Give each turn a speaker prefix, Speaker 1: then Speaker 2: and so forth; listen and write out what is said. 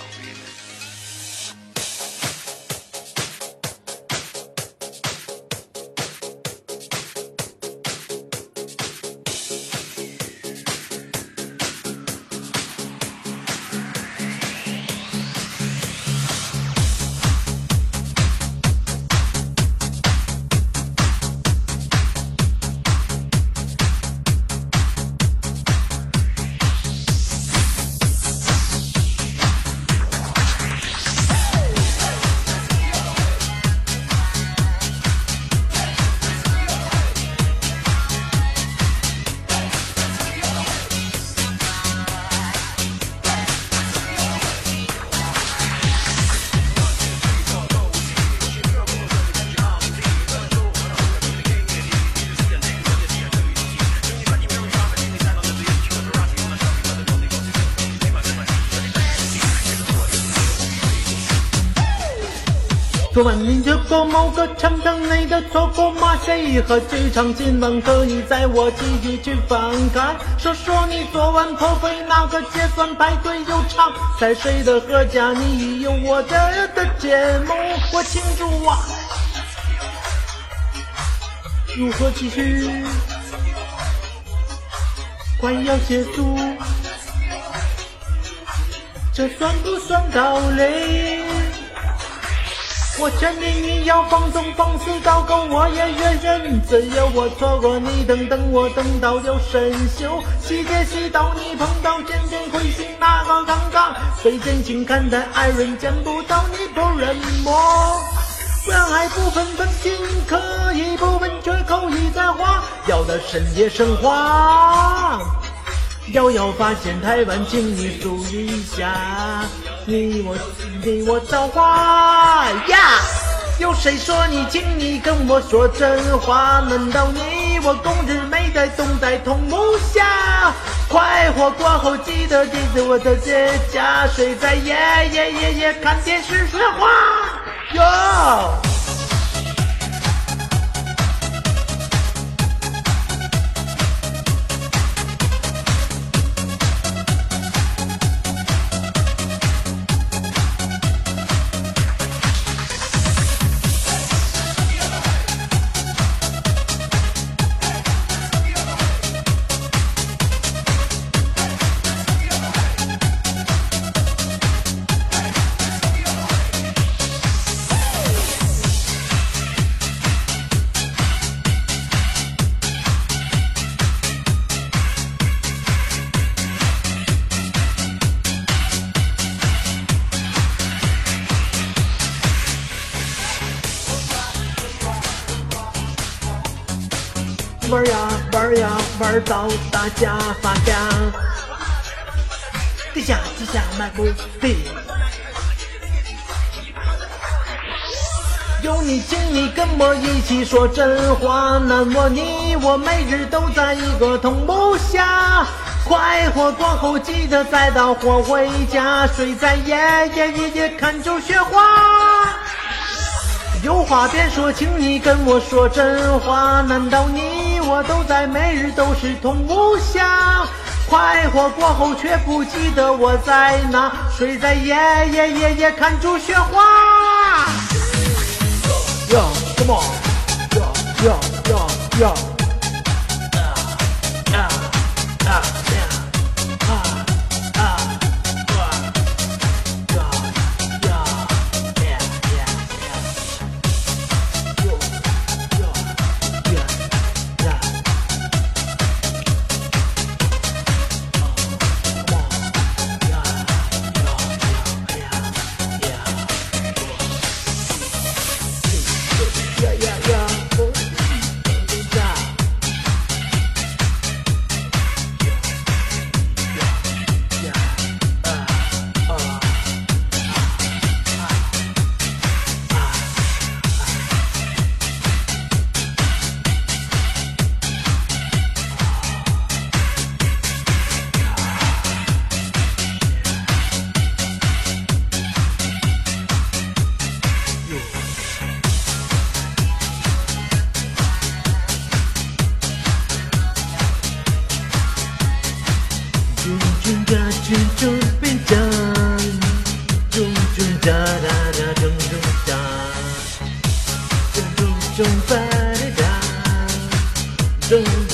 Speaker 1: Calvinist. 昨晚你去过某个长城内的错过马赛和剧场，今晚和你在我继续去翻看。说说你昨晚破费那个结算排队又长，在谁的何家你有我的的节目，我庆祝啊！如何继续？快要结束，这算不算道理？我劝你你要放纵放肆到够，我也愿人自由。我错过你，等等我等到有生锈。细节细到你碰到，渐渐会心那个刚刚。最真情看待爱人，见不到你不认摸。人爱不分分清，可以不分却口已在花，要的深夜升华。遥遥发现台湾，请你注意一下，你我你我造化呀！有谁说你，请你跟我说真话？难道你我共日没在同在同屋下？快活过后记得记得我的姐家，谁在夜夜夜夜看电视说话？哟。玩呀玩呀玩到大家发嗲，地下地下买不起。有你，请你跟我一起说真话。那么你我每日都在一个同步下，快活过后记得再到火回家，睡在夜夜夜夜看着雪花。有话别说，请你跟我说真话。难道你我都在每日都是同屋下？快活过后却不记得我在哪？睡在夜夜夜夜看着雪花。Yo, come on, yo, yo, yo, yo. 变加变加变加，中中加加加中中加，中中中发加中。